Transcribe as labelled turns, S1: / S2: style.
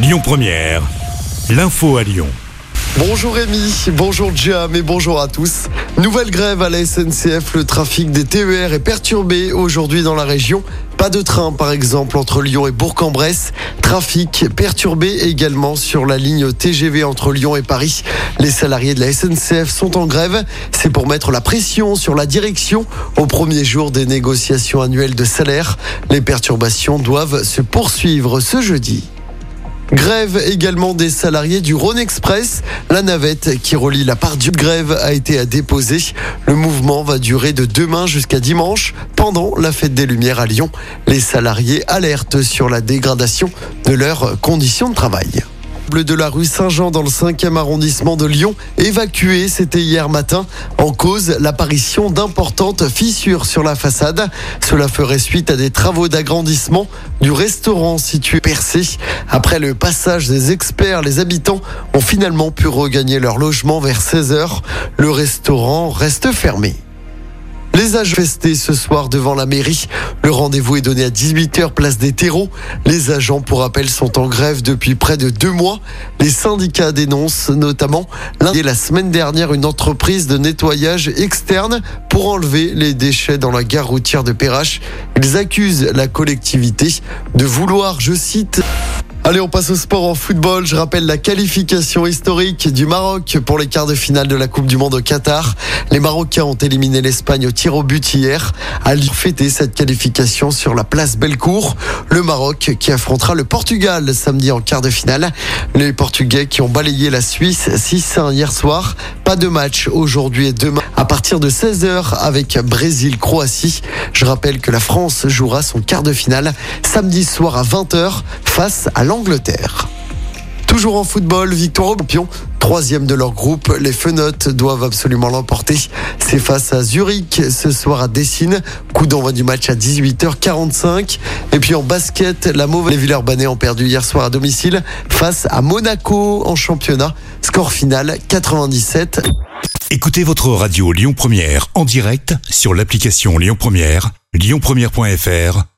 S1: Lyon Première, l'info à Lyon.
S2: Bonjour Rémi, bonjour Jam et bonjour à tous. Nouvelle grève à la SNCF, le trafic des TER est perturbé aujourd'hui dans la région. Pas de train par exemple entre Lyon et Bourg-en-Bresse. Trafic perturbé également sur la ligne TGV entre Lyon et Paris. Les salariés de la SNCF sont en grève. C'est pour mettre la pression sur la direction au premier jour des négociations annuelles de salaire. Les perturbations doivent se poursuivre ce jeudi. Grève également des salariés du Rhône Express. La navette qui relie la part du grève a été à déposer. Le mouvement va durer de demain jusqu'à dimanche pendant la fête des Lumières à Lyon. Les salariés alertent sur la dégradation de leurs conditions de travail de la rue Saint-Jean dans le 5e arrondissement de Lyon, évacué, c'était hier matin, en cause l'apparition d'importantes fissures sur la façade. Cela ferait suite à des travaux d'agrandissement du restaurant situé percé. Après le passage des experts, les habitants ont finalement pu regagner leur logement vers 16 h Le restaurant reste fermé. Les agents festés ce soir devant la mairie. Le rendez-vous est donné à 18h, place des terreaux. Les agents, pour rappel, sont en grève depuis près de deux mois. Les syndicats dénoncent notamment lundi la semaine dernière une entreprise de nettoyage externe pour enlever les déchets dans la gare routière de Perrache. Ils accusent la collectivité de vouloir, je cite, Allez, on passe au sport en football. Je rappelle la qualification historique du Maroc pour les quarts de finale de la Coupe du Monde au Qatar. Les Marocains ont éliminé l'Espagne au tir au but hier. À fêter cette qualification sur la place Bellecour. Le Maroc qui affrontera le Portugal samedi en quart de finale. Les Portugais qui ont balayé la Suisse 6-1 hier soir. Pas de match aujourd'hui et demain à partir de 16h avec Brésil-Croatie. Je rappelle que la France jouera son quart de finale samedi soir à 20h face à l'Angleterre. Toujours en football, victoire au champion. Troisième de leur groupe, les Fenotes doivent absolument l'emporter. C'est face à Zurich ce soir à Dessine. Coup d'envoi du match à 18h45. Et puis en basket, la mauvaise les Villeurbanais ont perdu hier soir à domicile face à Monaco en championnat. Score final 97.
S1: Écoutez votre radio Lyon Première en direct sur l'application Lyon Première, lyonpremière.fr